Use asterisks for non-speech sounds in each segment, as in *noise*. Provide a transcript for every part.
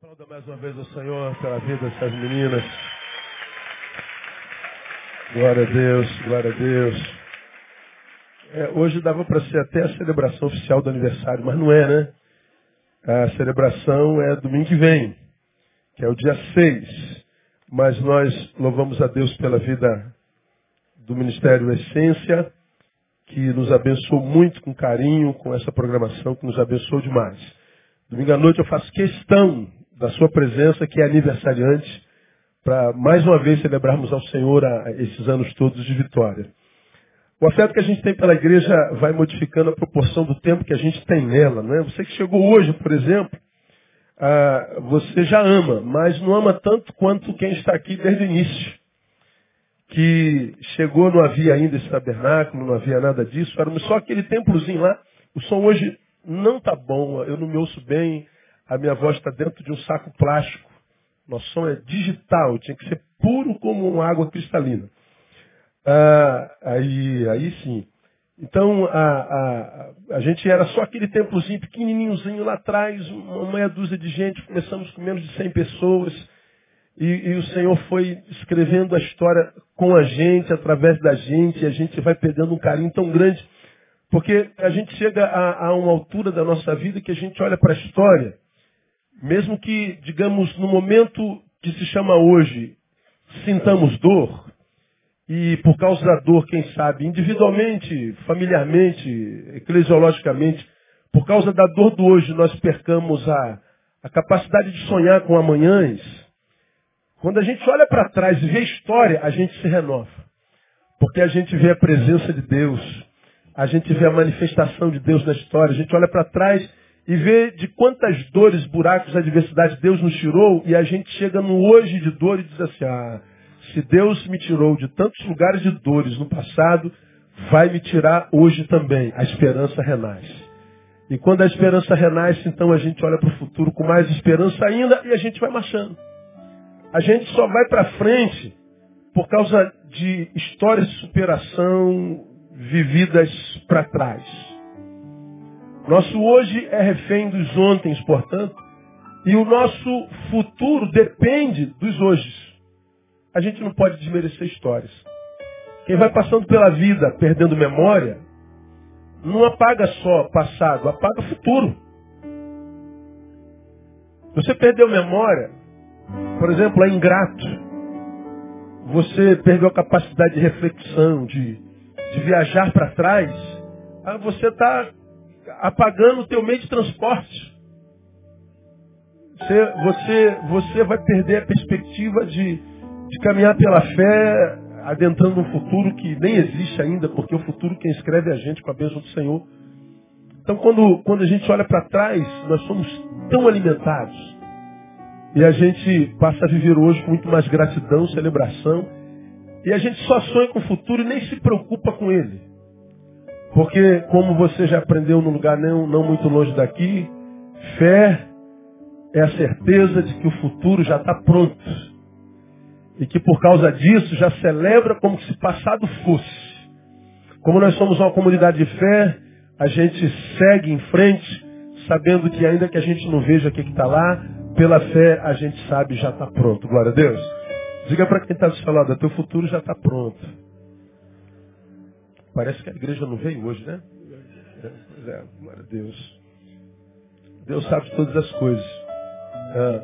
Aplauda mais uma vez o Senhor pela vida dessas meninas. Glória a Deus, glória a Deus. É, hoje dava para ser até a celebração oficial do aniversário, mas não é, né? A celebração é domingo que vem, que é o dia 6. Mas nós louvamos a Deus pela vida do Ministério Essência, que nos abençoou muito com carinho, com essa programação que nos abençoou demais. Domingo à noite eu faço questão da sua presença, que é aniversariante, para mais uma vez celebrarmos ao Senhor a, esses anos todos de vitória. O afeto que a gente tem pela igreja vai modificando a proporção do tempo que a gente tem nela, não é? Você que chegou hoje, por exemplo, ah, você já ama, mas não ama tanto quanto quem está aqui desde o início. Que chegou, não havia ainda esse tabernáculo, não havia nada disso, era só aquele templozinho lá. O som hoje não está bom, eu não me ouço bem, a minha voz está dentro de um saco plástico. Nosso som é digital, tinha que ser puro como uma água cristalina. Ah, aí, aí sim. Então, a, a, a gente era só aquele templozinho pequenininhozinho lá atrás, uma meia dúzia de gente, começamos com menos de 100 pessoas, e, e, o Senhor foi escrevendo a história com a gente, através da gente, e a gente vai perdendo um carinho tão grande, porque a gente chega a, a uma altura da nossa vida que a gente olha para a história, mesmo que, digamos, no momento que se chama hoje, sintamos dor, e por causa da dor, quem sabe, individualmente, familiarmente, eclesiologicamente, por causa da dor do hoje, nós percamos a, a capacidade de sonhar com amanhãs. Quando a gente olha para trás e vê a história, a gente se renova. Porque a gente vê a presença de Deus, a gente vê a manifestação de Deus na história, a gente olha para trás e vê de quantas dores, buracos, adversidades Deus nos tirou e a gente chega no hoje de dor e diz assim, ah, se Deus me tirou de tantos lugares de dores no passado, vai me tirar hoje também. A esperança renasce. E quando a esperança renasce, então a gente olha para o futuro com mais esperança ainda e a gente vai marchando. A gente só vai para frente por causa de histórias de superação vividas para trás. Nosso hoje é refém dos ontens, portanto, e o nosso futuro depende dos hoje. A gente não pode desmerecer histórias. Quem vai passando pela vida perdendo memória, não apaga só passado, apaga futuro. Você perdeu memória, por exemplo, é ingrato. Você perdeu a capacidade de reflexão, de, de viajar para trás. Ah, você está apagando o teu meio de transporte. Você, você, você vai perder a perspectiva de, de caminhar pela fé, adentrando um futuro que nem existe ainda, porque o futuro quem escreve é a gente com a bênção do Senhor. Então, quando, quando a gente olha para trás, nós somos tão alimentados. E a gente passa a viver hoje com muito mais gratidão, celebração. E a gente só sonha com o futuro e nem se preocupa com ele. Porque, como você já aprendeu num lugar não, não muito longe daqui, fé é a certeza de que o futuro já está pronto. E que por causa disso já celebra como se passado fosse. Como nós somos uma comunidade de fé, a gente segue em frente, sabendo que ainda que a gente não veja o que está lá, pela fé a gente sabe já está pronto. Glória a Deus. Diga para quem está do seu lado, teu futuro já está pronto. Parece que a igreja não veio hoje, né? Pois é, glória a Deus. Deus sabe todas as coisas. É,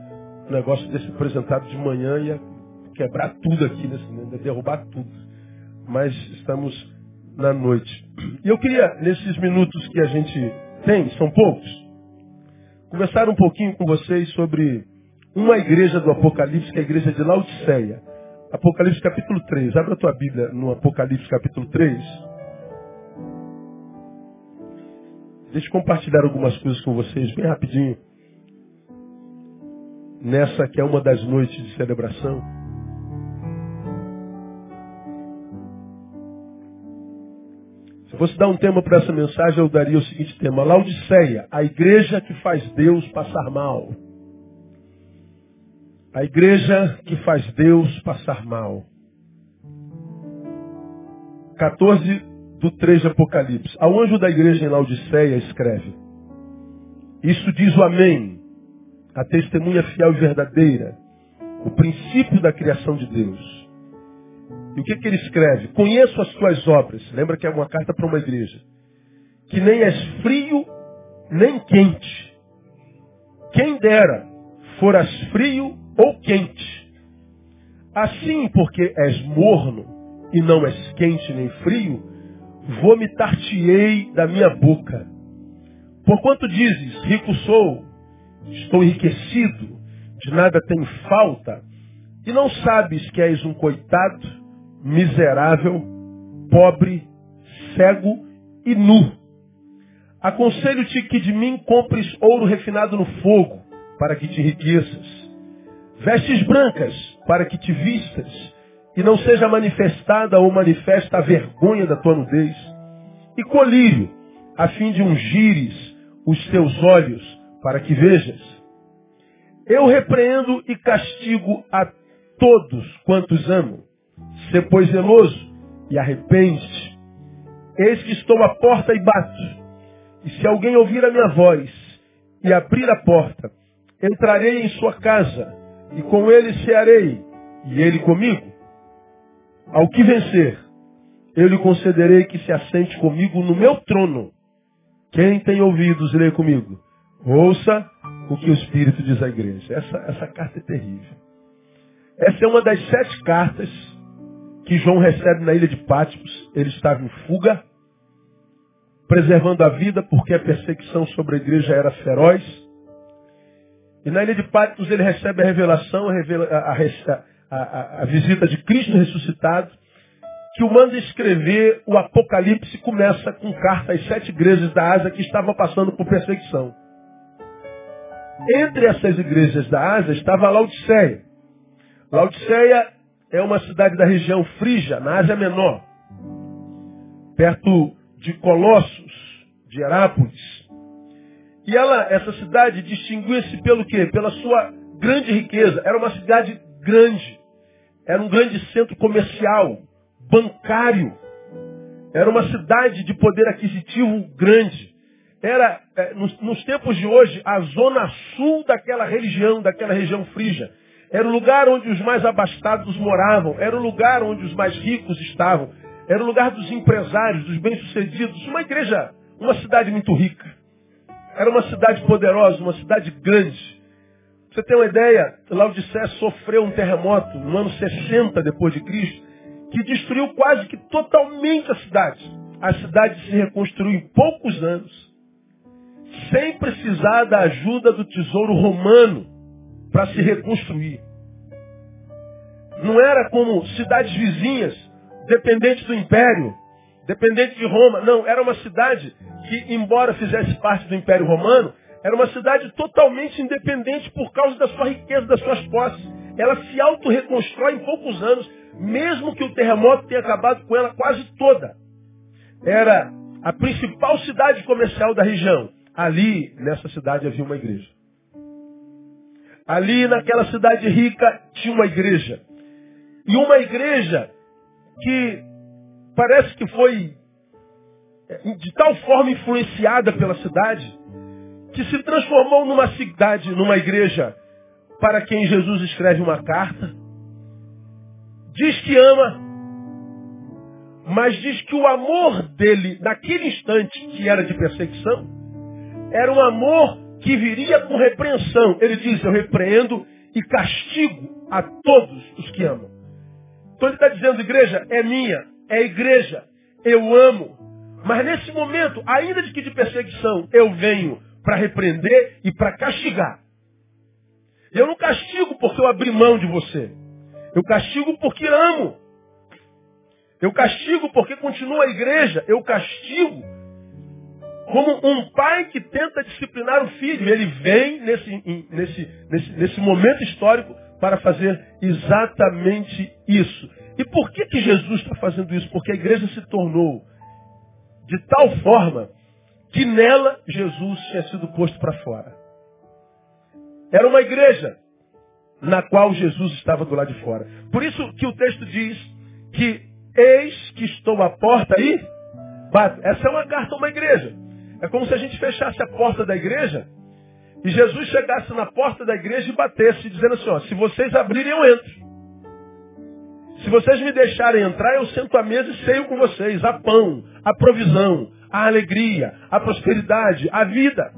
o negócio desse apresentado de manhã ia quebrar tudo aqui, nesse, né? ia derrubar tudo. Mas estamos na noite. E eu queria, nesses minutos que a gente tem, são poucos, conversar um pouquinho com vocês sobre uma igreja do Apocalipse, que é a igreja de Laodiceia. Apocalipse capítulo 3. Abra a tua Bíblia no Apocalipse capítulo 3. Deixa eu compartilhar algumas coisas com vocês bem rapidinho. Nessa que é uma das noites de celebração. Se fosse dar um tema para essa mensagem, eu daria o seguinte tema: Laodiceia, a igreja que faz Deus passar mal. A igreja que faz Deus passar mal. 14 do 3 de Apocalipse. Ao anjo da igreja em Laodiceia escreve: Isso diz o Amém, a testemunha fiel e verdadeira, o princípio da criação de Deus. E o que, que ele escreve? Conheço as tuas obras. Lembra que é uma carta para uma igreja. Que nem és frio, nem quente. Quem dera foras frio ou quente. Assim, porque és morno e não és quente nem frio, vomitar-te-ei da minha boca. Porquanto dizes, rico sou, estou enriquecido, de nada tenho falta, e não sabes que és um coitado, miserável, pobre, cego e nu. Aconselho-te que de mim compres ouro refinado no fogo, para que te enriqueças. Vestes brancas, para que te vistas, e não seja manifestada ou manifesta a vergonha da tua nudez. E colírio, a fim de ungires os teus olhos, para que vejas. Eu repreendo e castigo a todos quantos amo. Sê, pois, zeloso e arrepende. Eis que estou à porta e bato. E se alguém ouvir a minha voz e abrir a porta, entrarei em sua casa e com ele cearei e ele comigo. Ao que vencer, eu lhe concederei que se assente comigo no meu trono. Quem tem ouvidos, lê comigo. Ouça o que o Espírito diz à igreja. Essa, essa carta é terrível. Essa é uma das sete cartas que João recebe na ilha de Patmos. Ele estava em fuga, preservando a vida porque a perseguição sobre a igreja era feroz. E na ilha de Patmos ele recebe a revelação, a, revela, a, a, a visita de Cristo ressuscitado, que o manda escrever o Apocalipse começa com carta às sete igrejas da Ásia que estavam passando por perseguição. Entre essas igrejas da Ásia estava Laodiceia. Laodiceia é uma cidade da região Frígia, na Ásia Menor, perto de Colossos, de Herápolis. E ela, essa cidade, distinguia-se pelo quê? Pela sua grande riqueza. Era uma cidade grande. Era um grande centro comercial, bancário. Era uma cidade de poder aquisitivo grande. Era, é, nos, nos tempos de hoje, a zona sul daquela religião, daquela região frígia. Era o lugar onde os mais abastados moravam. Era o lugar onde os mais ricos estavam. Era o lugar dos empresários, dos bem-sucedidos. Uma igreja, uma cidade muito rica. Era uma cidade poderosa, uma cidade grande. Você tem uma ideia? Laodicea sofreu um terremoto no ano 60 depois de Cristo, que destruiu quase que totalmente a cidade. A cidade se reconstruiu em poucos anos, sem precisar da ajuda do tesouro romano para se reconstruir. Não era como cidades vizinhas, dependentes do império, dependentes de Roma. Não, era uma cidade que, embora fizesse parte do Império Romano, era uma cidade totalmente independente por causa da sua riqueza, das suas posses. Ela se auto-reconstrói em poucos anos, mesmo que o terremoto tenha acabado com ela quase toda. Era a principal cidade comercial da região. Ali, nessa cidade, havia uma igreja. Ali naquela cidade rica tinha uma igreja. E uma igreja que parece que foi é, de tal forma influenciada pela cidade, que se transformou numa cidade, numa igreja, para quem Jesus escreve uma carta, diz que ama, mas diz que o amor dele, naquele instante que era de perseguição, era um amor que viria com repreensão. Ele diz, eu repreendo e castigo a todos os que amam. Então ele está dizendo, igreja, é minha, é igreja, eu amo. Mas nesse momento, ainda de que de perseguição, eu venho para repreender e para castigar. Eu não castigo porque eu abri mão de você. Eu castigo porque amo. Eu castigo porque continua a igreja. Eu castigo como um pai que tenta disciplinar o filho. Ele vem nesse, nesse, nesse, nesse momento histórico para fazer exatamente isso. E por que, que Jesus está fazendo isso? Porque a igreja se tornou de tal forma que nela Jesus tinha sido posto para fora. Era uma igreja na qual Jesus estava do lado de fora. Por isso que o texto diz que eis que estou à porta e bato. Essa é uma carta a uma igreja. É como se a gente fechasse a porta da igreja e Jesus chegasse na porta da igreja e batesse, dizendo assim, ó, se vocês abrirem, eu entro. Se vocês me deixarem entrar, eu sento à mesa e ceio com vocês. Há pão, há provisão, há alegria, há prosperidade, há vida.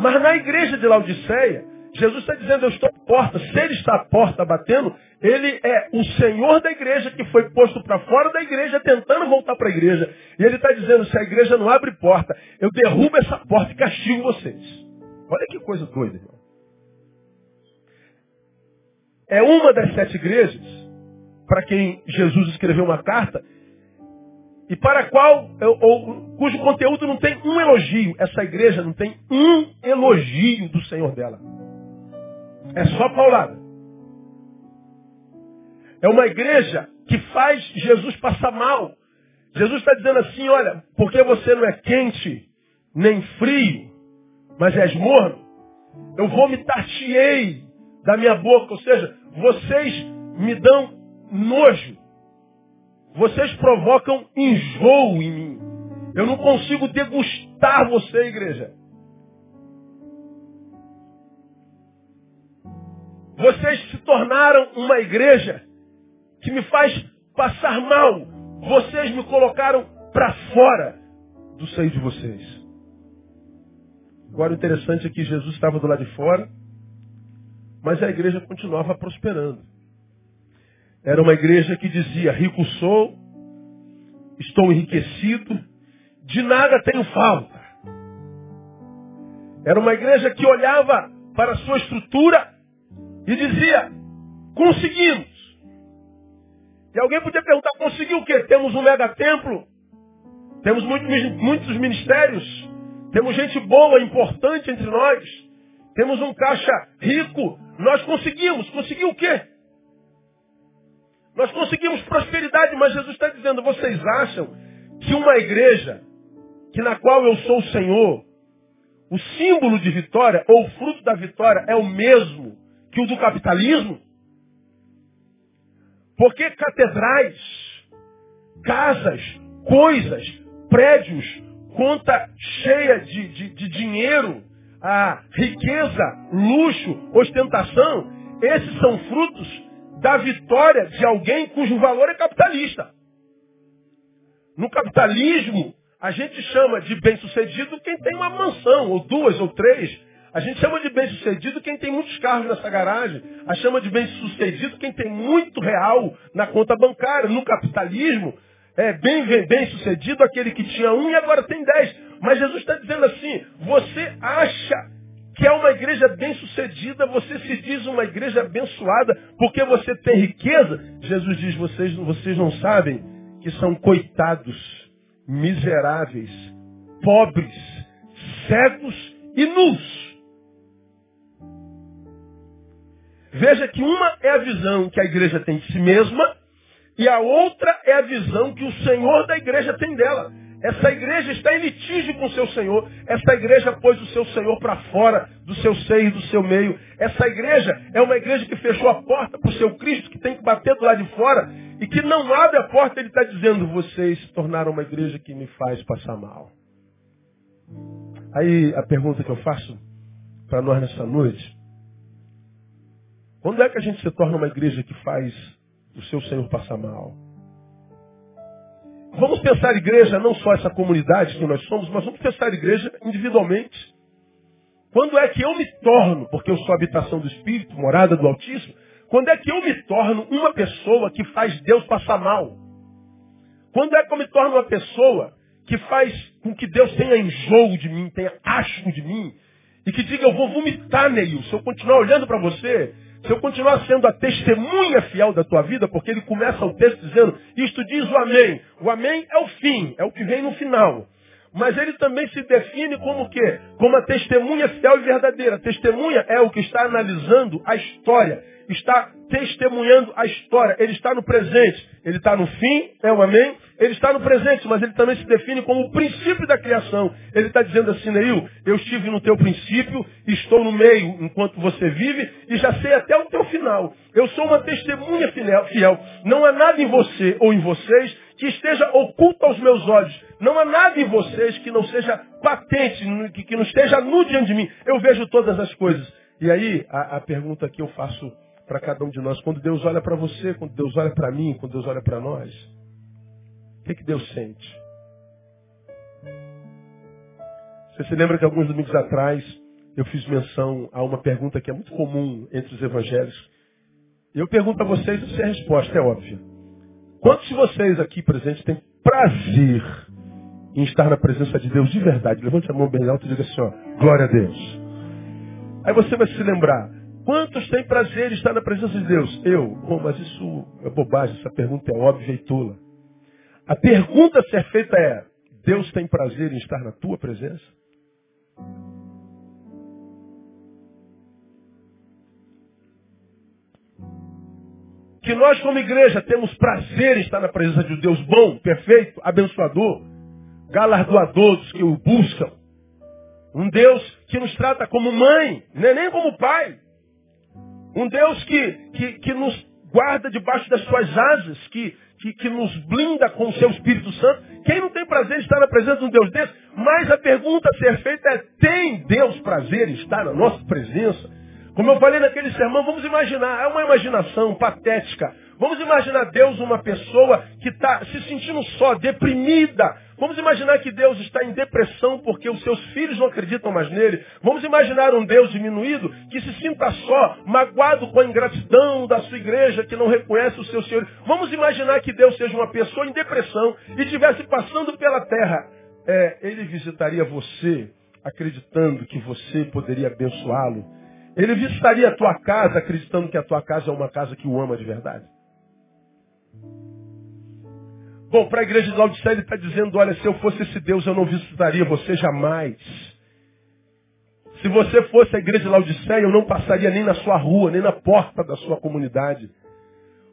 Mas na igreja de Laodiceia, Jesus está dizendo, eu estou à porta. Se ele está à porta batendo, ele é o Senhor da igreja que foi posto para fora da igreja, tentando voltar para a igreja. E ele está dizendo, se a igreja não abre porta, eu derrubo essa porta e castigo vocês. Olha que coisa doida, irmão. É uma das sete igrejas para quem Jesus escreveu uma carta e para qual, ou, cujo conteúdo não tem um elogio. Essa igreja não tem um elogio do Senhor dela. É só paulada. É uma igreja que faz Jesus passar mal. Jesus está dizendo assim, olha, porque você não é quente, nem frio, mas és morno, eu vomitar-te-ei da minha boca. Ou seja, vocês me dão nojo. Vocês provocam enjoo em mim. Eu não consigo degustar você, igreja. Vocês se tornaram uma igreja que me faz passar mal. Vocês me colocaram para fora do seio de vocês. Agora o interessante é que Jesus estava do lado de fora, mas a igreja continuava prosperando. Era uma igreja que dizia, rico sou, estou enriquecido, de nada tenho falta. Era uma igreja que olhava para a sua estrutura e dizia, conseguimos. E alguém podia perguntar, conseguiu o quê? Temos um mega templo, temos muitos ministérios, temos gente boa, importante entre nós. Temos um caixa rico. Nós conseguimos. Conseguiu o quê? Nós conseguimos prosperidade, mas Jesus está dizendo, vocês acham que uma igreja, que na qual eu sou o Senhor, o símbolo de vitória, ou o fruto da vitória, é o mesmo que o do capitalismo? Porque catedrais, casas, coisas, prédios, conta cheia de, de, de dinheiro, a riqueza, luxo, ostentação, esses são frutos da vitória de alguém cujo valor é capitalista. No capitalismo, a gente chama de bem-sucedido quem tem uma mansão, ou duas, ou três. A gente chama de bem-sucedido quem tem muitos carros nessa garagem. A chama de bem-sucedido quem tem muito real na conta bancária. No capitalismo, é bem, bem sucedido aquele que tinha um e agora tem dez. Mas Jesus está dizendo assim, você acha que é uma igreja bem sucedida, você se diz uma igreja abençoada, porque você tem riqueza? Jesus diz, vocês, vocês não sabem que são coitados, miseráveis, pobres, cegos e nus. Veja que uma é a visão que a igreja tem de si mesma, e a outra é a visão que o Senhor da igreja tem dela. Essa igreja está em litígio com o seu Senhor. Essa igreja pôs o seu Senhor para fora do seu seio, do seu meio. Essa igreja é uma igreja que fechou a porta para o seu Cristo, que tem que bater do lado de fora e que não abre a porta. Ele está dizendo: vocês se tornaram uma igreja que me faz passar mal. Aí a pergunta que eu faço para nós nessa noite: quando é que a gente se torna uma igreja que faz o seu Senhor passa mal. Vamos pensar igreja, não só essa comunidade que nós somos, mas vamos pensar igreja individualmente. Quando é que eu me torno, porque eu sou habitação do Espírito, morada do Altíssimo, quando é que eu me torno uma pessoa que faz Deus passar mal? Quando é que eu me torno uma pessoa que faz com que Deus tenha enjoo de mim, tenha asco de mim, e que diga, eu vou vomitar, Neil, se eu continuar olhando para você, se eu continuar sendo a testemunha fiel da tua vida, porque ele começa o texto dizendo, isto diz o amém. O amém é o fim, é o que vem no final. Mas ele também se define como o quê? Como a testemunha fiel e verdadeira. Testemunha é o que está analisando a história, está testemunhando a história. Ele está no presente. Ele está no fim, é o amém. Ele está no presente, mas ele também se define como o princípio da criação. Ele está dizendo assim, Neil, eu estive no teu princípio, estou no meio enquanto você vive e já sei até o teu final. Eu sou uma testemunha fiel. Não há nada em você ou em vocês que esteja oculto aos meus olhos. Não há nada em vocês que não seja patente, que, não esteja nu diante de mim. Eu vejo todas as coisas. E aí, a, a pergunta que eu faço para cada um de nós, quando Deus olha para você, quando Deus olha para mim, quando Deus olha para nós, o que, que Deus sente? Você se lembra que alguns domingos atrás eu fiz menção a uma pergunta que é muito comum entre os evangelhos. Eu pergunto a vocês se a resposta é óbvia. Quantos de vocês aqui presentes têm prazer em estar na presença de Deus de verdade? Levante a mão bem alta e diga assim, ó, glória a Deus. Aí você vai se lembrar, quantos têm prazer em estar na presença de Deus? Eu. Bom, mas isso é bobagem, essa pergunta é óbvia e tula. A pergunta a ser feita é, Deus tem prazer em estar na tua presença? Que nós como igreja temos prazer em estar na presença de um Deus bom, perfeito, abençoador, galardoador dos que o buscam. Um Deus que nos trata como mãe, é nem como pai. Um Deus que, que, que nos guarda debaixo das suas asas, que, que, que, nos blinda com o seu Espírito Santo. Quem não tem prazer em estar na presença de um Deus desse? Mas a pergunta a ser feita é, tem Deus prazer em estar na nossa presença? Como eu falei naquele sermão, vamos imaginar, é uma imaginação patética. Vamos imaginar Deus uma pessoa que está se sentindo só, deprimida. Vamos imaginar que Deus está em depressão porque os seus filhos não acreditam mais nele. Vamos imaginar um Deus diminuído que se sinta só, magoado com a ingratidão da sua igreja que não reconhece o seu Senhor. Vamos imaginar que Deus seja uma pessoa em depressão e estivesse passando pela terra. É, ele visitaria você acreditando que você poderia abençoá-lo ele visitaria a tua casa acreditando que a tua casa é uma casa que o ama de verdade? Bom, para a igreja de Laodicea ele está dizendo, olha, se eu fosse esse Deus eu não visitaria você jamais. Se você fosse a igreja de Laodiceia, eu não passaria nem na sua rua, nem na porta da sua comunidade.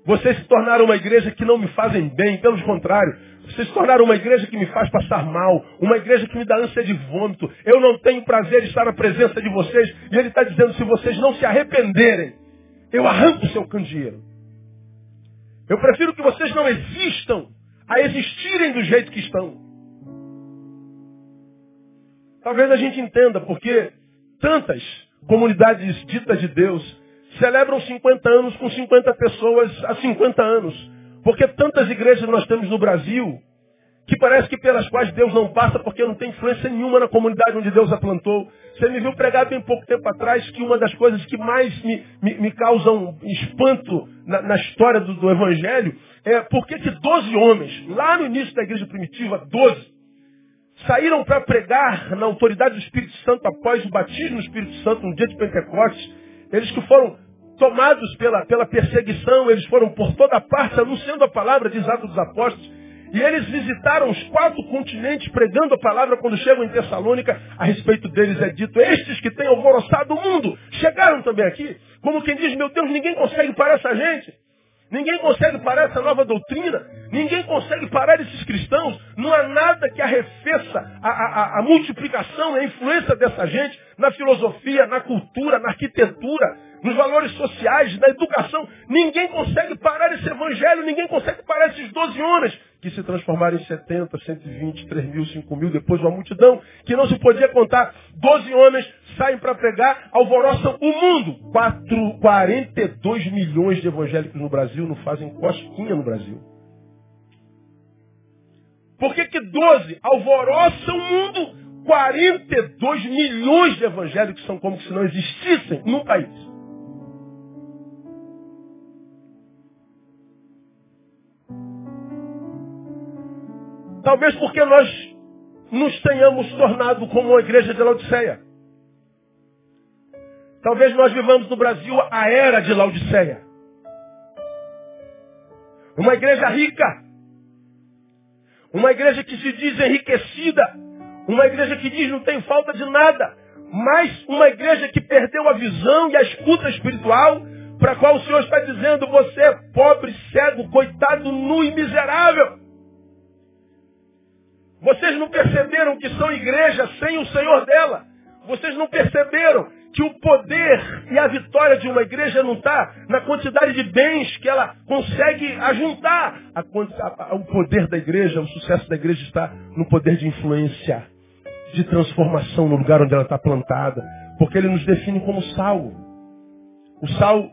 Vocês se tornaram uma igreja que não me fazem bem, pelo contrário, vocês se tornaram uma igreja que me faz passar mal, uma igreja que me dá ânsia de vômito. Eu não tenho prazer de estar na presença de vocês. E ele está dizendo, se vocês não se arrependerem, eu arranco o seu candeeiro. Eu prefiro que vocês não existam a existirem do jeito que estão. Talvez a gente entenda porque tantas comunidades ditas de Deus celebram 50 anos com 50 pessoas há 50 anos. Porque tantas igrejas nós temos no Brasil que parece que pelas quais Deus não passa porque não tem influência nenhuma na comunidade onde Deus a plantou. Você me viu pregar bem pouco tempo atrás que uma das coisas que mais me, me, me causam espanto na, na história do, do, Evangelho é porque que 12 homens, lá no início da igreja primitiva, 12, saíram para pregar na autoridade do Espírito Santo após o batismo do Espírito Santo no dia de Pentecostes. Eles que foram tomados pela, pela perseguição, eles foram por toda parte anunciando a palavra, diz Atos dos Apóstolos. E eles visitaram os quatro continentes pregando a palavra quando chegam em Tessalônica. A respeito deles é dito, estes que têm alvoroçado o mundo, chegaram também aqui. Como quem diz, meu Deus, ninguém consegue parar essa gente. Ninguém consegue parar essa nova doutrina. Ninguém consegue parar esses cristãos. Não há nada que arrefeça a, a, a multiplicação a influência dessa gente na filosofia, na cultura, na arquitetura, nos valores sociais, na educação. Ninguém consegue parar esse evangelho, ninguém consegue parar esses 12 homens que se transformaram em 70, 120, 3 mil, 5 mil, depois uma multidão que não se podia contar. 12 homens saem para pregar, alvoroçam o mundo. 4, 42 milhões de evangélicos no Brasil não fazem cosquinha no Brasil. Por que, que 12 alvoroçam o mundo? 42 milhões de evangélicos são como se não existissem no país. Talvez porque nós nos tenhamos tornado como uma igreja de Laodiceia. Talvez nós vivamos no Brasil a era de Laodiceia. Uma igreja rica. Uma igreja que se diz enriquecida. Uma igreja que diz não tem falta de nada. Mas uma igreja que perdeu a visão e a escuta espiritual para a qual o Senhor está dizendo, você é pobre, cego, coitado, nu e miserável. Vocês não perceberam que são igreja sem o Senhor dela. Vocês não perceberam que o poder e a vitória de uma igreja não está na quantidade de bens que ela consegue ajuntar. A, a, o poder da igreja, o sucesso da igreja está no poder de influência, de transformação no lugar onde ela está plantada. Porque ele nos define como sal. O sal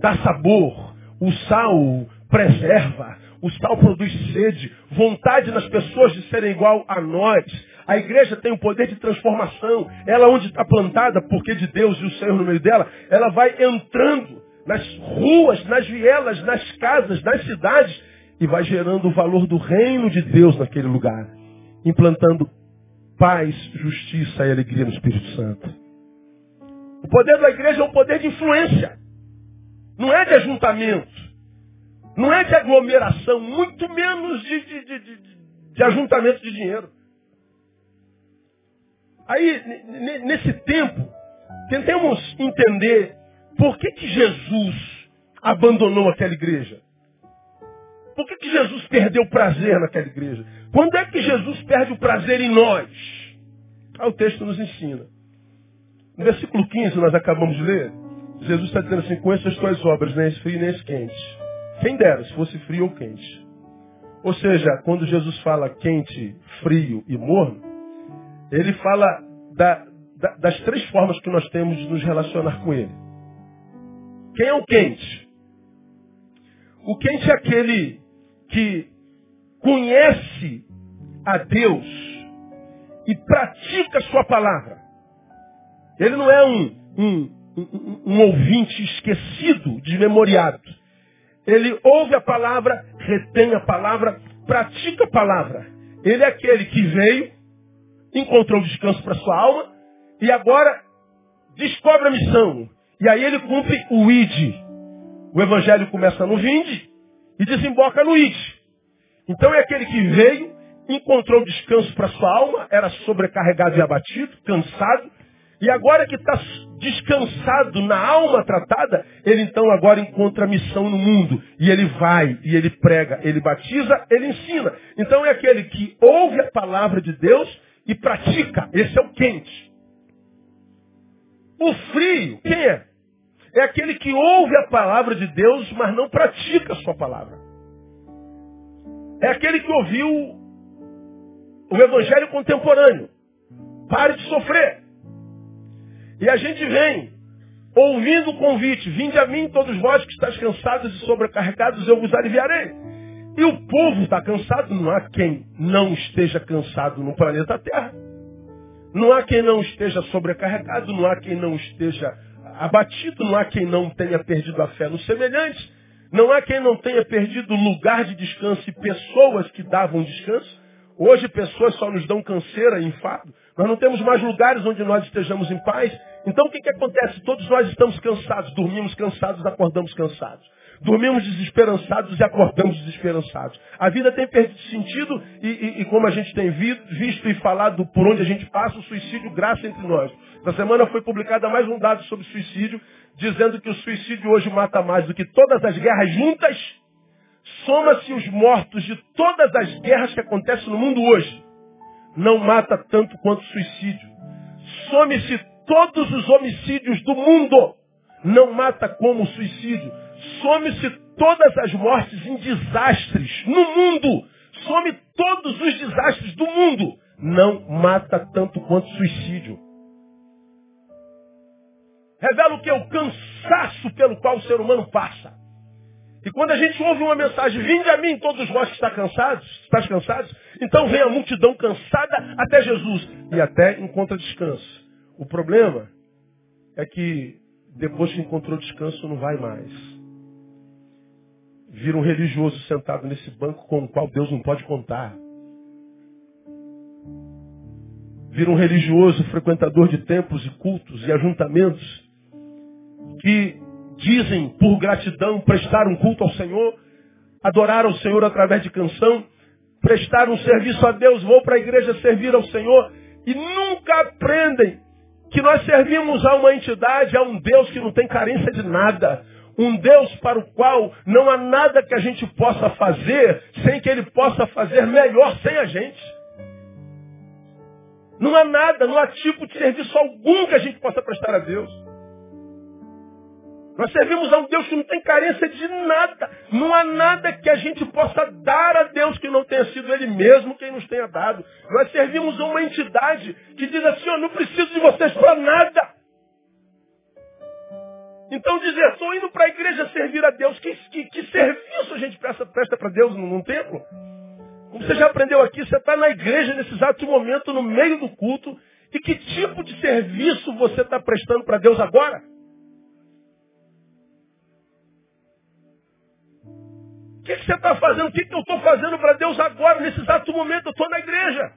dá sabor. O sal preserva. O sal produz sede, vontade nas pessoas de serem igual a nós. A igreja tem o poder de transformação. Ela onde está plantada, porque de Deus e o Senhor no meio dela, ela vai entrando nas ruas, nas vielas, nas casas, nas cidades e vai gerando o valor do reino de Deus naquele lugar, implantando paz, justiça e alegria no Espírito Santo. O poder da igreja é um poder de influência. Não é de ajuntamento. Não é de aglomeração, muito menos de, de, de, de ajuntamento de dinheiro. Aí, nesse tempo, tentemos entender por que, que Jesus abandonou aquela igreja. Por que, que Jesus perdeu o prazer naquela igreja? Quando é que Jesus perde o prazer em nós? Ah, o texto nos ensina. No versículo 15, nós acabamos de ler, Jesus está dizendo assim, conheço as tuas obras, nem frio nem esse quente. Quem dera, se fosse frio ou quente. Ou seja, quando Jesus fala quente, frio e morno, ele fala da, da, das três formas que nós temos de nos relacionar com ele. Quem é o quente? O quente é aquele que conhece a Deus e pratica a sua palavra. Ele não é um, um, um, um ouvinte esquecido, desmemoriado. Ele ouve a palavra, retém a palavra, pratica a palavra. Ele é aquele que veio, encontrou descanso para sua alma e agora descobre a missão. E aí ele cumpre o id. O evangelho começa no vinde e desemboca no id. Então é aquele que veio, encontrou descanso para sua alma, era sobrecarregado e abatido, cansado, e agora que está descansado na alma tratada, ele então agora encontra missão no mundo. E ele vai, e ele prega, ele batiza, ele ensina. Então é aquele que ouve a palavra de Deus e pratica. Esse é o quente. O frio, quem é? É aquele que ouve a palavra de Deus, mas não pratica a sua palavra. É aquele que ouviu o evangelho contemporâneo. Pare de sofrer. E a gente vem, ouvindo o convite, vinde a mim todos vós que estáis cansados e sobrecarregados, eu vos aliviarei. E o povo está cansado, não há quem não esteja cansado no planeta Terra. Não há quem não esteja sobrecarregado, não há quem não esteja abatido, não há quem não tenha perdido a fé no semelhante, não há quem não tenha perdido lugar de descanso e pessoas que davam descanso. Hoje pessoas só nos dão canseira e enfado. Nós não temos mais lugares onde nós estejamos em paz. Então o que, que acontece? Todos nós estamos cansados, dormimos cansados, acordamos cansados. Dormimos desesperançados e acordamos desesperançados. A vida tem perdido sentido e, e, e, como a gente tem visto e falado por onde a gente passa, o suicídio graça entre nós. Na semana foi publicado mais um dado sobre suicídio, dizendo que o suicídio hoje mata mais do que todas as guerras juntas. Soma-se os mortos de todas as guerras que acontecem no mundo hoje. Não mata tanto quanto suicídio. Some-se todos os homicídios do mundo. Não mata como suicídio. Some-se todas as mortes em desastres no mundo. Some todos os desastres do mundo. Não mata tanto quanto suicídio. Revela o que é o cansaço pelo qual o ser humano passa. E quando a gente ouve uma mensagem, vinde a mim todos vós que estão cansados, estás cansados, então vem a multidão cansada até Jesus e até encontra descanso. O problema é que depois que encontrou descanso não vai mais. Vira um religioso sentado nesse banco com o qual Deus não pode contar. Vira um religioso frequentador de templos e cultos e ajuntamentos que dizem por gratidão prestar um culto ao Senhor, adorar ao Senhor através de canção, prestar um serviço a Deus, vou para a igreja servir ao Senhor e nunca aprendem que nós servimos a uma entidade, a um Deus que não tem carência de nada. Um Deus para o qual não há nada que a gente possa fazer sem que Ele possa fazer melhor sem a gente. Não há nada, não há tipo de serviço algum que a gente possa prestar a Deus. Nós servimos a um Deus que não tem carência de nada. Não há nada que a gente possa dar a Deus que não tenha sido Ele mesmo quem nos tenha dado. Nós servimos a uma entidade que diz assim, eu não preciso de vocês para nada. Então dizer, estou indo para a igreja servir a Deus. Que, que, que serviço a gente presta, presta para Deus num, num templo? Como você já aprendeu aqui, você está na igreja nesse exato momento, no meio do culto. E que tipo de serviço você está prestando para Deus agora? Que, que, você está fazendo? O que, que eu estou fazendo para Deus agora, nesse exato momento? Eu estou na igreja.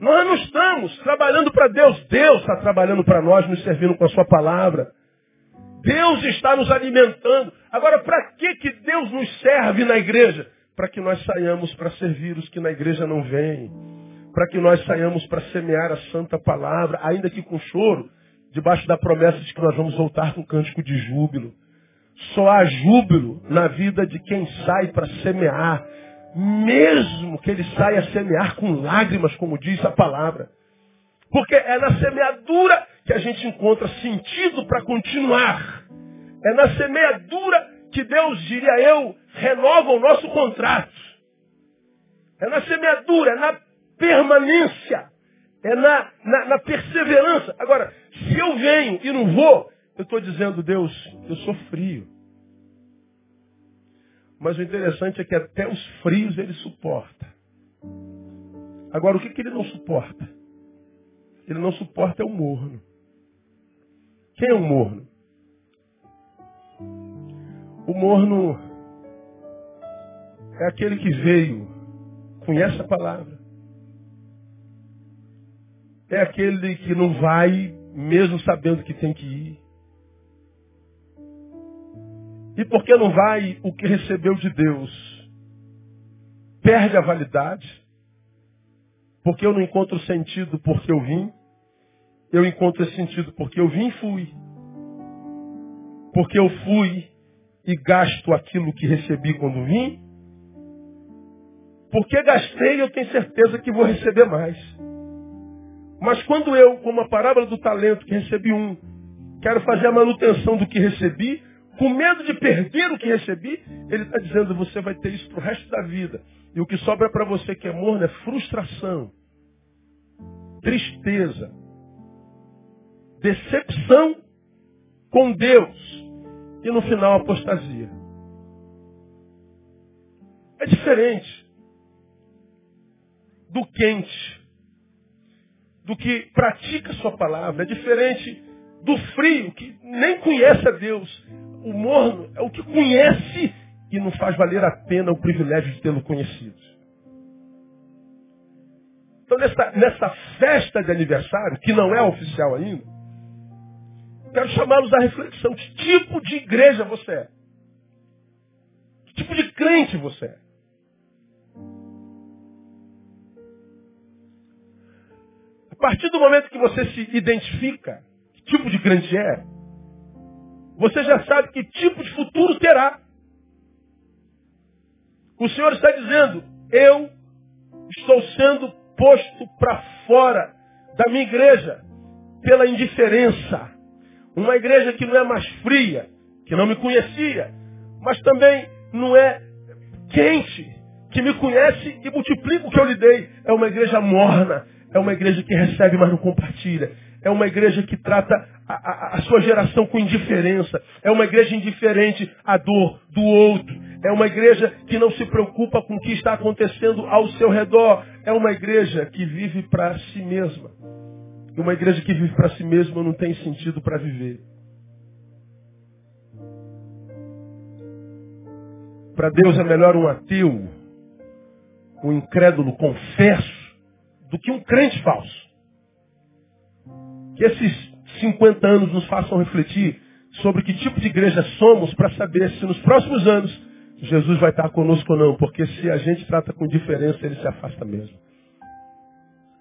Nós não estamos trabalhando para Deus. Deus está trabalhando para nós, nos servindo com a sua palavra. Deus está nos alimentando. Agora, para que, que Deus nos serve na igreja? Para que nós saiamos para servir os que na igreja não vêm. Para que nós saiamos para semear a santa palavra, ainda que com choro, debaixo da promessa de que nós vamos voltar com cântico de júbilo. Só há júbilo na vida de quem sai para semear, mesmo que ele saia a semear com lágrimas, como diz a palavra. Porque é na semeadura que a gente encontra sentido para continuar. É na semeadura que Deus, diria eu, renova o nosso contrato. É na semeadura, é na permanência, é na, na, na perseverança. Agora, se eu venho e não vou, eu estou dizendo, Deus, eu sou frio. Mas o interessante é que até os frios ele suporta. Agora, o que, que ele não suporta? Ele não suporta é o morno. Quem é o morno? O morno é aquele que veio, conhece a palavra. É aquele que não vai, mesmo sabendo que tem que ir. E porque não vai o que recebeu de Deus? Perde a validade. Porque eu não encontro sentido porque eu vim. Eu encontro esse sentido porque eu vim e fui. Porque eu fui e gasto aquilo que recebi quando vim. Porque gastei, eu tenho certeza que vou receber mais. Mas quando eu, como a parábola do talento, que recebi um, quero fazer a manutenção do que recebi, com medo de perder o que recebi, ele está dizendo, você vai ter isso para o resto da vida. E o que sobra para você que é morno é frustração, tristeza, decepção com Deus e no final apostasia. É diferente do quente, do que pratica sua palavra, é diferente do frio, que nem conhece a Deus, o morno é o que conhece e não faz valer a pena o privilégio de tê-lo conhecido. Então, nessa, nessa festa de aniversário, que não é oficial ainda, quero chamá-los à reflexão. Que tipo de igreja você é? Que tipo de crente você é? A partir do momento que você se identifica, que tipo de crente é, você já sabe que tipo de futuro terá. O Senhor está dizendo, eu estou sendo posto para fora da minha igreja pela indiferença. Uma igreja que não é mais fria, que não me conhecia, mas também não é quente, que me conhece e multiplica o que eu lhe dei. É uma igreja morna, é uma igreja que recebe, mas não compartilha. É uma igreja que trata a, a, a, sua geração com indiferença. É uma igreja indiferente à dor do outro. É uma igreja que não se preocupa com o que está acontecendo ao seu redor. É uma igreja que vive para si mesma. E uma igreja que vive para si mesma não tem sentido para viver. Para Deus é melhor um ateu, um incrédulo confesso, do que um crente falso. Que esses 50 anos nos façam refletir sobre que tipo de igreja somos para saber se nos próximos anos Jesus vai estar conosco ou não. Porque se a gente trata com diferença, ele se afasta mesmo.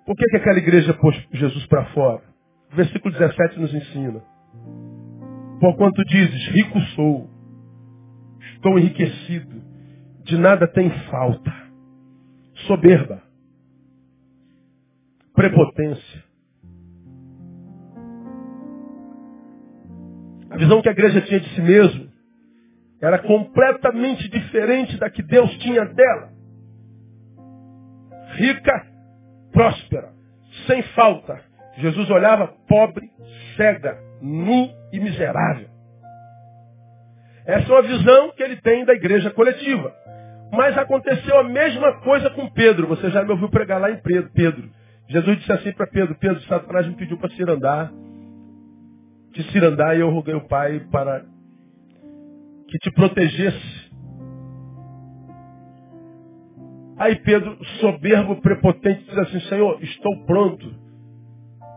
Por que, que aquela igreja pôs Jesus para fora? O versículo 17 nos ensina. Porquanto dizes, rico sou, estou enriquecido, de nada tem falta, soberba, prepotência. A visão que a igreja tinha de si mesmo era completamente diferente da que Deus tinha dela. Rica, próspera, sem falta. Jesus olhava pobre, cega, nu e miserável. Essa é uma visão que ele tem da igreja coletiva. Mas aconteceu a mesma coisa com Pedro. Você já me ouviu pregar lá em Pedro. Jesus disse assim para Pedro, Pedro, Satanás me pediu para se andar de Cirandá e eu roguei o Pai para que te protegesse. Aí Pedro, soberbo, prepotente, diz assim, Senhor, estou pronto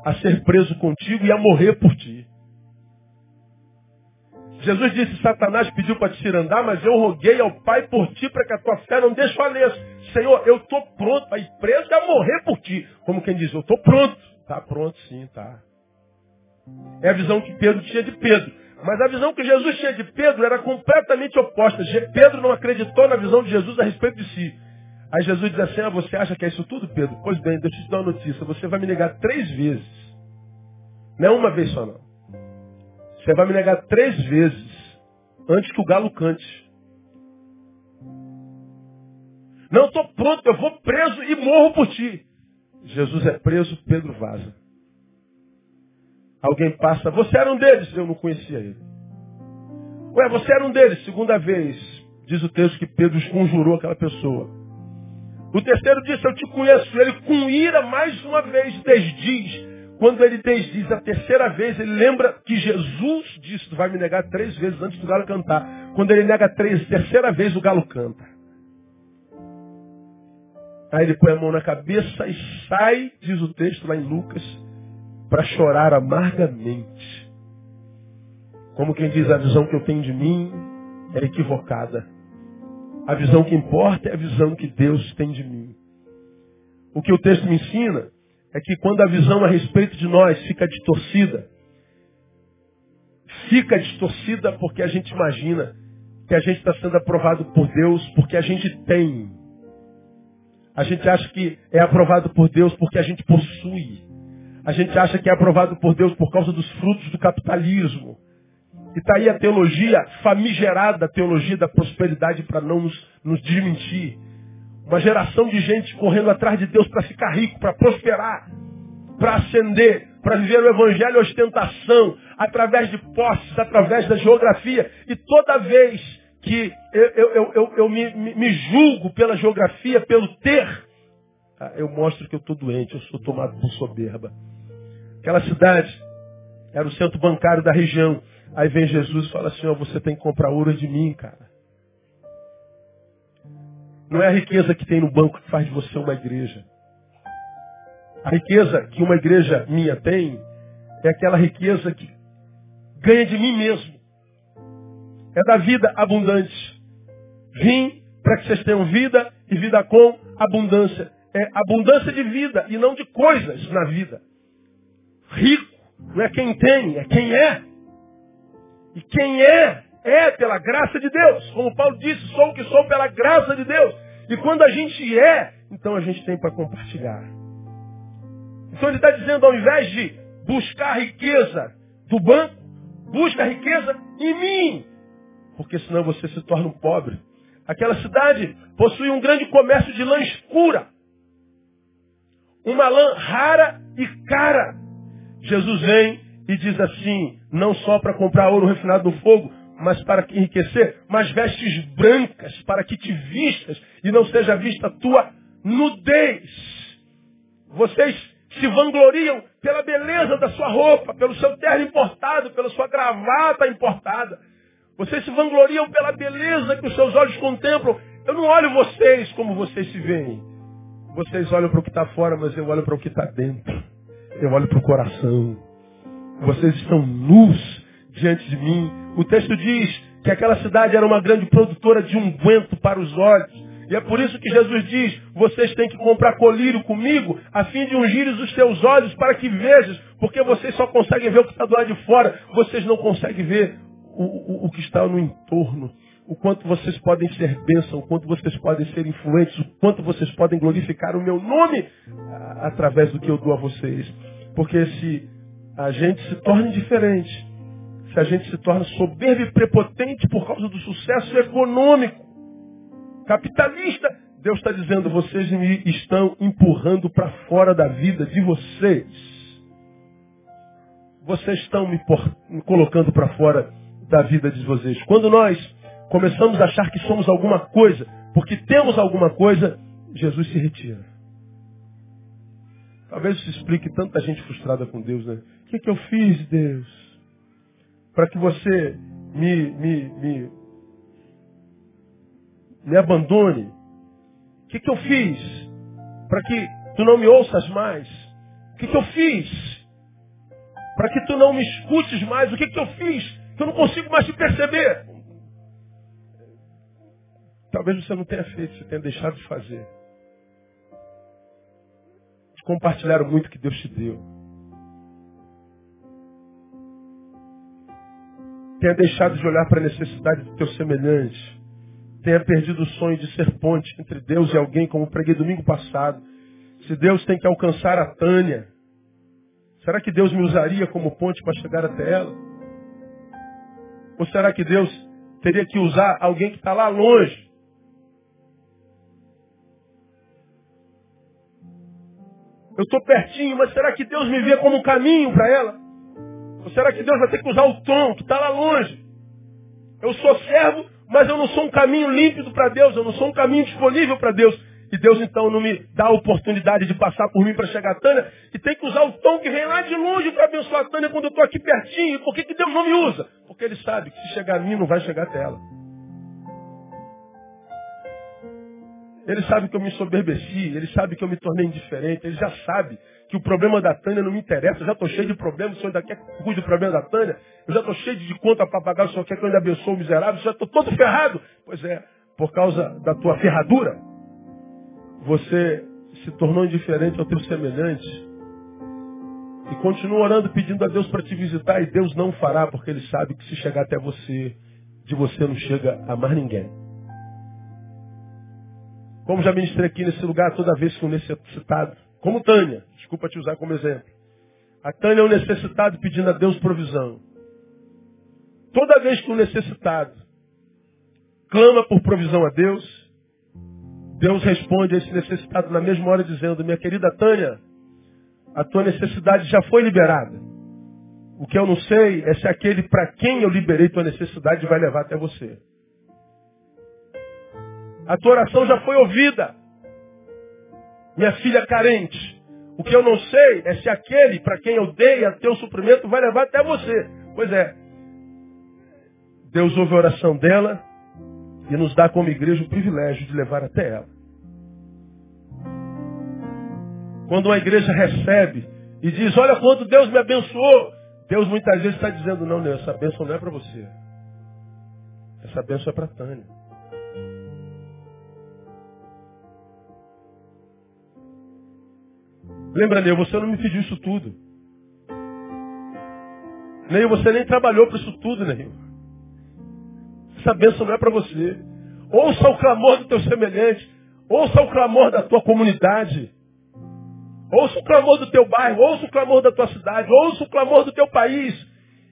a ser preso contigo e a morrer por ti. Jesus disse, Satanás pediu para te andar, mas eu roguei ao Pai por ti para que a tua fé não desfaleça. Senhor, eu estou pronto a ir preso e a morrer por ti. Como quem diz, eu estou pronto. Está pronto sim, tá. É a visão que Pedro tinha de Pedro. Mas a visão que Jesus tinha de Pedro era completamente oposta. Pedro não acreditou na visão de Jesus a respeito de si. Aí Jesus diz assim, ah, você acha que é isso tudo, Pedro? Pois bem, deixa eu te dar uma notícia. Você vai me negar três vezes. Não é uma vez só, não. Você vai me negar três vezes antes que o galo cante. Não estou pronto, eu vou preso e morro por ti. Jesus é preso, Pedro vaza. Alguém passa, você era um deles, eu não conhecia ele. Ué, você era um deles, segunda vez, diz o texto que Pedro conjurou aquela pessoa. O terceiro disse, eu te conheço. Ele com ira mais uma vez desdiz. Quando ele desdiz a terceira vez, ele lembra que Jesus disse, tu vai me negar três vezes antes do galo cantar. Quando ele nega três, terceira vez o galo canta. Aí ele põe a mão na cabeça e sai, diz o texto lá em Lucas, para chorar amargamente. Como quem diz, a visão que eu tenho de mim é equivocada. A visão que importa é a visão que Deus tem de mim. O que o texto me ensina é que quando a visão a respeito de nós fica distorcida, fica distorcida porque a gente imagina que a gente está sendo aprovado por Deus porque a gente tem. A gente acha que é aprovado por Deus porque a gente possui. A gente acha que é aprovado por Deus por causa dos frutos do capitalismo. E está aí a teologia famigerada, a teologia da prosperidade para não nos, nos desmentir. Uma geração de gente correndo atrás de Deus para ficar rico, para prosperar, para ascender, para viver o evangelho ostentação, através de posses, através da geografia. E toda vez que eu, eu, eu, eu me, me, julgo pela geografia, pelo ter, eu mostro que eu estou doente, eu sou tomado por soberba. Aquela cidade era o centro bancário da região. Aí vem Jesus e fala assim, ó, você tem que comprar ouro de mim, cara. Não é a riqueza que tem no banco que faz de você uma igreja. A riqueza que uma igreja minha tem é aquela riqueza que ganha de mim mesmo. É da vida abundante. Vim para que vocês tenham vida e vida com abundância. É abundância de vida e não de coisas na vida. Rico não é quem tem, é quem é. E quem é, é pela graça de Deus. Como Paulo disse, sou o que sou pela graça de Deus. E quando a gente é, então a gente tem para compartilhar. Então ele está dizendo, ao invés de buscar a riqueza do banco, busca a riqueza em mim. Porque senão você se torna um pobre. Aquela cidade possui um grande comércio de lã escura. Uma lã rara e cara. Jesus vem e diz assim, não só para comprar ouro refinado no fogo, mas para enriquecer, mas vestes brancas, para que te vistas e não seja vista tua nudez. Vocês se vangloriam pela beleza da sua roupa, pelo seu terno importado, pela sua gravata importada. Vocês se vangloriam pela beleza que os seus olhos contemplam. Eu não olho vocês como vocês se veem. Vocês olham para o que está fora, mas eu olho para o que está dentro. Eu olho para o coração. Vocês estão nus diante de mim. O texto diz que aquela cidade era uma grande produtora de unguento para os olhos. E é por isso que Jesus diz, vocês têm que comprar colírio comigo, a fim de ungires os teus olhos para que vejas, porque vocês só conseguem ver o que está do lado de fora, vocês não conseguem ver o, o, o que está no entorno. O quanto vocês podem ser bênção, o quanto vocês podem ser influentes, o quanto vocês podem glorificar o meu nome através do que eu dou a vocês. Porque se a gente se torna indiferente, se a gente se torna soberbo e prepotente por causa do sucesso econômico, capitalista, Deus está dizendo, vocês me estão empurrando para fora da vida de vocês. Vocês estão me, por, me colocando para fora da vida de vocês. Quando nós começamos a achar que somos alguma coisa, porque temos alguma coisa, Jesus se retira. Talvez isso explique tanta gente frustrada com Deus, né? O que, que eu fiz, Deus? Para que você me, me, me, me abandone? O que, que eu fiz? Para que tu não me ouças mais? O que, que eu fiz? Para que tu não me escutes mais? O que, que eu fiz? Que eu não consigo mais te perceber? Talvez você não tenha feito, você tenha deixado de fazer. Compartilharam muito que Deus te deu. Tenha deixado de olhar para a necessidade do teu semelhante. Tenha perdido o sonho de ser ponte entre Deus e alguém, como preguei domingo passado. Se Deus tem que alcançar a Tânia, será que Deus me usaria como ponte para chegar até ela? Ou será que Deus teria que usar alguém que está lá longe Eu estou pertinho, mas será que Deus me vê como um caminho para ela? Ou será que Deus vai ter que usar o tom que está lá longe? Eu sou servo, mas eu não sou um caminho límpido para Deus, eu não sou um caminho disponível para Deus. E Deus então não me dá a oportunidade de passar por mim para chegar a Tânia e tem que usar o tom que vem lá de longe para abençoar a Tânia quando eu estou aqui pertinho. Por que, que Deus não me usa? Porque Ele sabe que se chegar a mim não vai chegar até ela. Ele sabe que eu me soberbeci, ele sabe que eu me tornei indiferente, ele já sabe que o problema da Tânia não me interessa, eu já estou cheio de problemas, o senhor ainda quer que cuide do problema da Tânia, eu já estou cheio de conta para pagar, o senhor quer que eu ainda abençoe o miserável, eu já estou todo ferrado. Pois é, por causa da tua ferradura, você se tornou indiferente ao teu semelhante e continua orando pedindo a Deus para te visitar e Deus não fará, porque Ele sabe que se chegar até você, de você não chega a mais ninguém. Como já ministrei aqui nesse lugar toda vez que um necessitado, como Tânia, desculpa te usar como exemplo. A Tânia é um necessitado pedindo a Deus provisão. Toda vez que um necessitado clama por provisão a Deus, Deus responde a esse necessitado na mesma hora dizendo, minha querida Tânia, a tua necessidade já foi liberada. O que eu não sei é se aquele para quem eu liberei tua necessidade vai levar até você. A tua oração já foi ouvida. Minha filha carente. O que eu não sei é se aquele para quem eu dei a teu suprimento vai levar até você. Pois é. Deus ouve a oração dela e nos dá como igreja o privilégio de levar até ela. Quando uma igreja recebe e diz, olha quanto Deus me abençoou, Deus muitas vezes está dizendo, não, não, essa bênção não é para você. Essa bênção é para Tânia. Lembra, Neu, você não me pediu isso tudo. Neil, você nem trabalhou para isso tudo, Neil. Essa bênção não é para você. Ouça o clamor do teu semelhante. Ouça o clamor da tua comunidade. Ouça o clamor do teu bairro. Ouça o clamor da tua cidade. Ouça o clamor do teu país.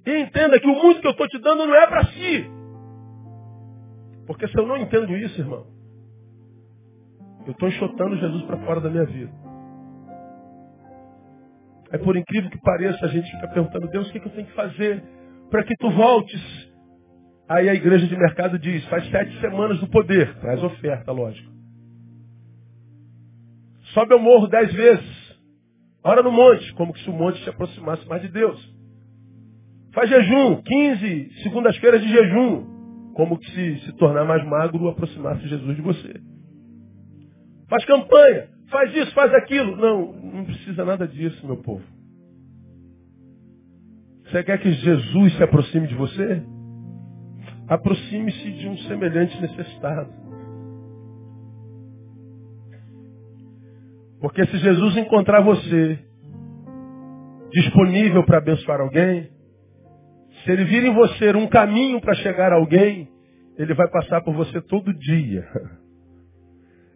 E entenda que o mundo que eu estou te dando não é para si. Porque se eu não entendo isso, irmão, eu estou enxotando Jesus para fora da minha vida. Aí por incrível que pareça, a gente fica perguntando, Deus, o que, que eu tenho que fazer para que tu voltes? Aí a igreja de mercado diz, faz sete semanas do poder, traz oferta, lógico. Sobe ao morro dez vezes. Ora no monte, como se o monte se aproximasse mais de Deus. Faz jejum, 15 segundas-feiras de jejum, como que se se tornar mais magro aproximasse Jesus de você. Faz campanha, Faz isso, faz aquilo. Não, não precisa nada disso, meu povo. Você quer que Jesus se aproxime de você? Aproxime-se de um semelhante necessitado. Porque se Jesus encontrar você disponível para abençoar alguém, se ele vir em você um caminho para chegar a alguém, ele vai passar por você todo dia. *laughs*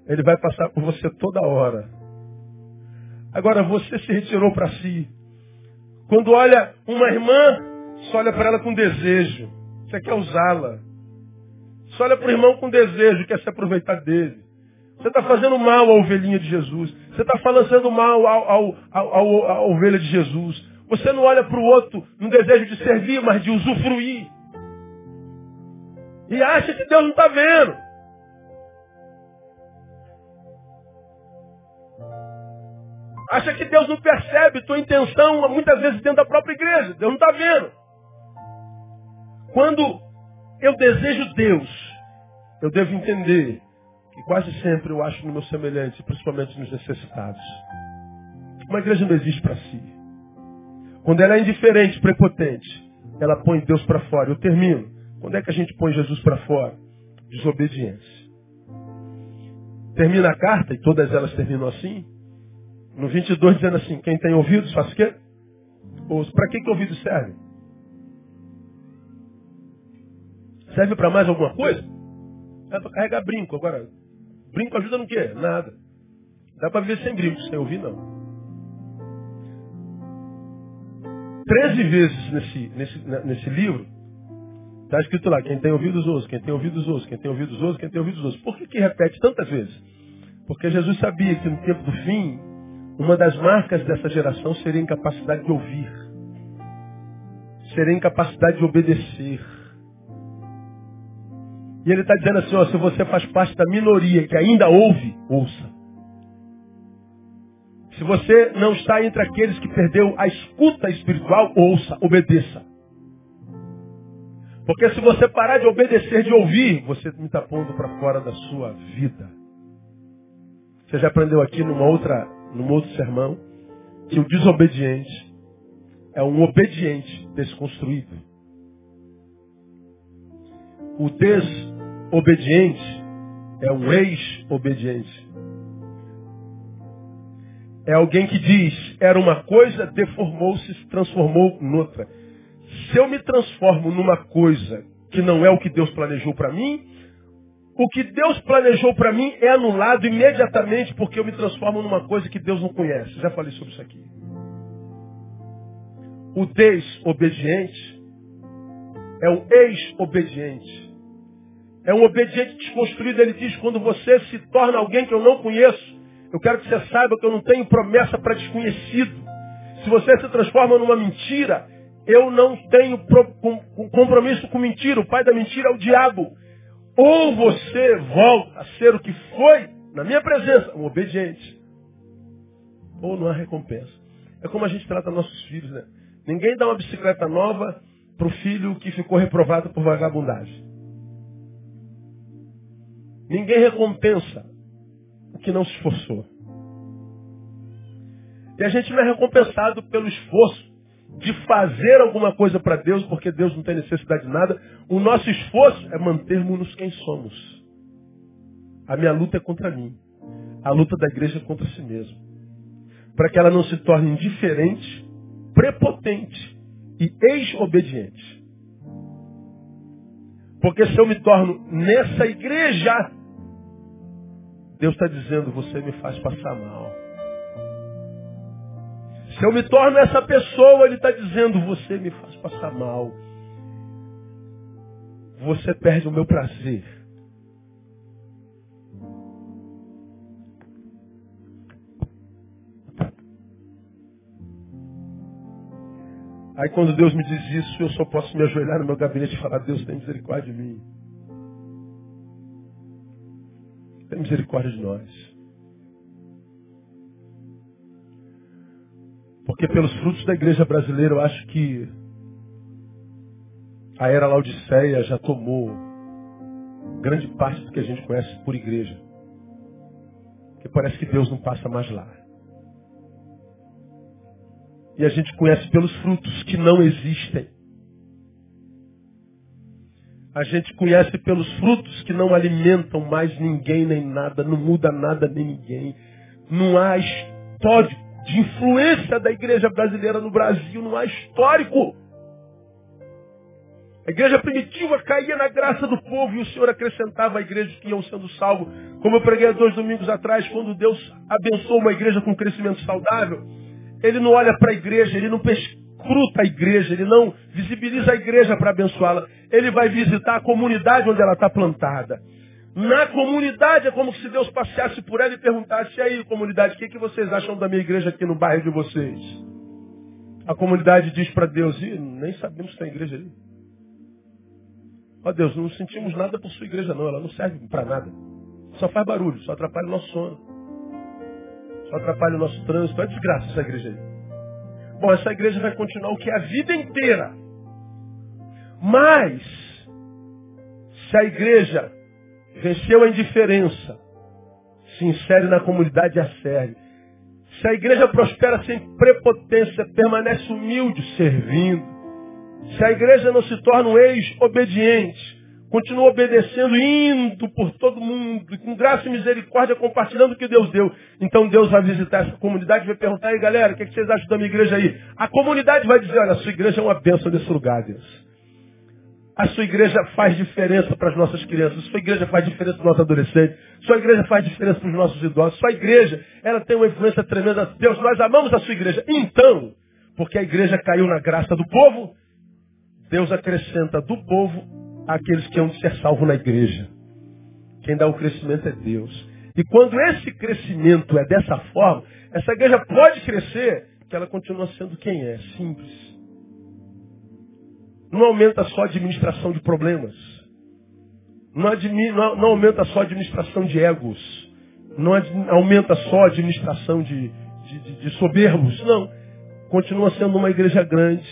Ele vai passar por você toda hora. Agora você se retirou para si. Quando olha uma irmã, só olha para ela com desejo. Você quer usá-la. Só olha para o irmão com desejo, quer se aproveitar dele. Você está fazendo mal à ovelhinha de Jesus. Você está fazendo mal ao, ao, ao, à ovelha de Jesus. Você não olha para o outro no desejo de servir, mas de usufruir. E acha que Deus não está vendo. Acha que Deus não percebe tua intenção, muitas vezes dentro da própria igreja. Deus não está vendo. Quando eu desejo Deus, eu devo entender que quase sempre eu acho no meu semelhante, principalmente nos necessitados. Uma igreja não existe para si. Quando ela é indiferente, prepotente, ela põe Deus para fora. Eu termino. Quando é que a gente põe Jesus para fora? Desobediência. Termina a carta, e todas elas terminam assim, no 22 dizendo assim, quem tem ouvidos, faz o quê? Para que, que ouvido serve? Serve para mais alguma coisa? É para carregar brinco. Agora, brinco ajuda no quê? Nada. Dá para viver sem brinco, sem ouvir não. Treze vezes nesse, nesse, nesse livro, está escrito lá, quem tem ouvidos ouça, quem tem ouvidos ouça, quem tem ouvidos ouça, quem tem ouvidos ouça. Por que, que repete tantas vezes? Porque Jesus sabia que no tempo do fim, uma das marcas dessa geração seria a incapacidade de ouvir. Seria a incapacidade de obedecer. E ele está dizendo assim, ó, se você faz parte da minoria que ainda ouve, ouça. Se você não está entre aqueles que perdeu a escuta espiritual, ouça, obedeça. Porque se você parar de obedecer, de ouvir, você me está pondo para fora da sua vida. Você já aprendeu aqui numa outra num outro sermão, que o desobediente é um obediente desconstruído. O desobediente é um ex-obediente. É alguém que diz, era uma coisa, deformou-se, se transformou noutra. Se eu me transformo numa coisa que não é o que Deus planejou para mim, o que Deus planejou para mim é anulado imediatamente porque eu me transformo numa coisa que Deus não conhece. Já falei sobre isso aqui. O desobediente é o ex-obediente. É um obediente desconstruído. Ele diz, quando você se torna alguém que eu não conheço, eu quero que você saiba que eu não tenho promessa para desconhecido. Se você se transforma numa mentira, eu não tenho compromisso com mentira. O pai da mentira é o diabo. Ou você volta a ser o que foi na minha presença, um obediente. Ou não há recompensa. É como a gente trata nossos filhos, né? Ninguém dá uma bicicleta nova para o filho que ficou reprovado por vagabundagem. Ninguém recompensa o que não se esforçou. E a gente não é recompensado pelo esforço de fazer alguma coisa para Deus, porque Deus não tem necessidade de nada. O nosso esforço é mantermos-nos quem somos. A minha luta é contra mim. A luta da igreja é contra si mesmo. Para que ela não se torne indiferente, prepotente e ex-obediente. Porque se eu me torno nessa igreja, Deus está dizendo, você me faz passar mal. Se eu me torno essa pessoa, ele está dizendo, você me faz passar mal. Você perde o meu prazer. Aí quando Deus me diz isso, eu só posso me ajoelhar no meu gabinete e falar, Deus tem misericórdia de mim. Tem misericórdia de nós. Porque pelos frutos da igreja brasileira eu acho que a era Laodiceia já tomou grande parte do que a gente conhece por igreja. Porque parece que Deus não passa mais lá. E a gente conhece pelos frutos que não existem. A gente conhece pelos frutos que não alimentam mais ninguém nem nada, não muda nada nem ninguém. Não há histórico de influência da igreja brasileira no Brasil, não há histórico. A igreja primitiva caía na graça do povo e o Senhor acrescentava a igreja que iam sendo salvos. Como eu preguei dois domingos atrás, quando Deus abençoa uma igreja com crescimento saudável, Ele não olha para a igreja, Ele não pescruta a igreja, Ele não visibiliza a igreja para abençoá-la. Ele vai visitar a comunidade onde ela está plantada. Na comunidade é como se Deus passeasse por ela e perguntasse, e aí comunidade, o que, que vocês acham da minha igreja aqui no bairro de vocês? A comunidade diz para Deus, e nem sabemos se tem igreja ali. Ó Deus, não sentimos nada por sua igreja não, ela não serve para nada. Só faz barulho, só atrapalha o nosso sono. Só atrapalha o nosso trânsito. É desgraça essa igreja aí. Bom, essa igreja vai continuar o que a vida inteira. Mas, se a igreja venceu a indiferença, se insere na comunidade e a serve. Se a igreja prospera sem prepotência, permanece humilde, servindo. Se a igreja não se torna um ex-obediente, continua obedecendo, indo por todo mundo, com graça e misericórdia, compartilhando o que Deus deu. Então Deus vai visitar essa comunidade e vai perguntar, aí galera, o que vocês acham da minha igreja aí? A comunidade vai dizer, olha, a sua igreja é uma bênção desse lugar, Deus. A sua igreja faz diferença para as nossas crianças. A sua igreja faz diferença para os nossos adolescentes. A sua igreja faz diferença para os nossos idosos. A sua igreja, ela tem uma influência tremenda. Deus, nós amamos a sua igreja. Então, porque a igreja caiu na graça do povo, Deus acrescenta do povo aqueles que hão de ser salvos na igreja. Quem dá o crescimento é Deus. E quando esse crescimento é dessa forma, essa igreja pode crescer, que ela continua sendo quem é, simples. Não aumenta só a administração de problemas. Não, admi, não, não aumenta só a administração de egos. Não ad, aumenta só a administração de, de, de, de soberbos. Não. Continua sendo uma igreja grande,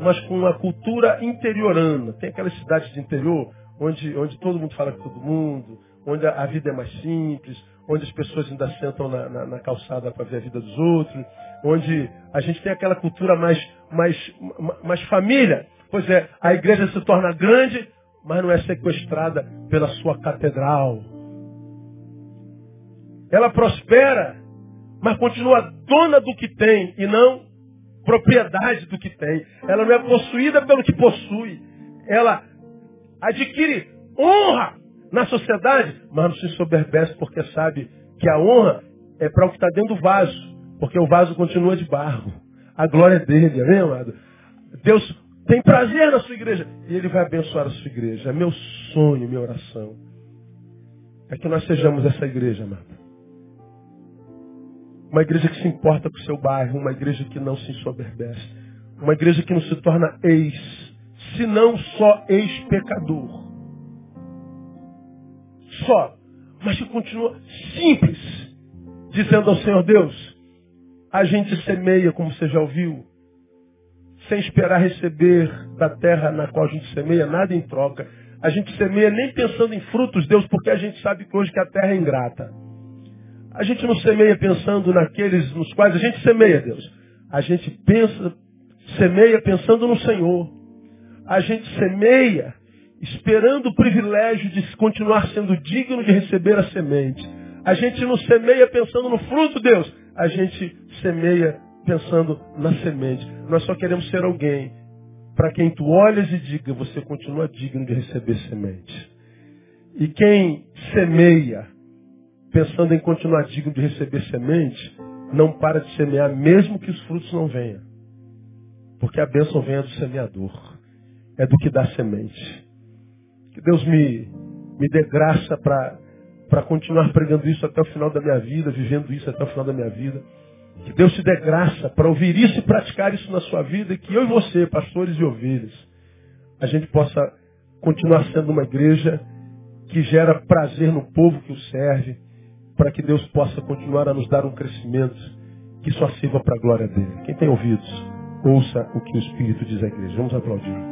mas com uma cultura interiorana. Tem aquelas cidades de interior onde, onde todo mundo fala com todo mundo, onde a, a vida é mais simples, onde as pessoas ainda sentam na, na, na calçada para ver a vida dos outros, onde a gente tem aquela cultura mais, mais, mais família. Pois é, a igreja se torna grande, mas não é sequestrada pela sua catedral. Ela prospera, mas continua dona do que tem e não propriedade do que tem. Ela não é possuída pelo que possui. Ela adquire honra na sociedade, mas não se soberbece porque sabe que a honra é para o que está dentro do vaso, porque o vaso continua de barro. A glória é dele, amém, amado? Deus tem prazer na sua igreja e Ele vai abençoar a sua igreja. É meu sonho, minha oração. É que nós sejamos essa igreja, amado. Uma igreja que se importa com o seu bairro, uma igreja que não se ensoberbece. Uma igreja que não se torna ex, se não só ex-pecador. Só. Mas que continua simples, dizendo ao Senhor Deus, a gente semeia, como você já ouviu, sem esperar receber da terra na qual a gente semeia nada em troca. A gente semeia nem pensando em frutos, Deus, porque a gente sabe que hoje que a terra é ingrata. A gente não semeia pensando naqueles nos quais a gente semeia, Deus. A gente pensa, semeia pensando no Senhor. A gente semeia esperando o privilégio de continuar sendo digno de receber a semente. A gente não semeia pensando no fruto, Deus. A gente semeia pensando na semente. Nós só queremos ser alguém para quem tu olhas e diga, você continua digno de receber semente. E quem semeia pensando em continuar digno de receber semente, não para de semear, mesmo que os frutos não venham. Porque a bênção vem do semeador. É do que dá semente. Que Deus me, me dê graça para continuar pregando isso até o final da minha vida, vivendo isso até o final da minha vida. Que Deus te dê graça para ouvir isso e praticar isso na sua vida. E que eu e você, pastores e ovelhas, a gente possa continuar sendo uma igreja que gera prazer no povo que o serve para que Deus possa continuar a nos dar um crescimento que só sirva para a glória dele. Quem tem ouvidos, ouça o que o Espírito diz à igreja. Vamos aplaudir.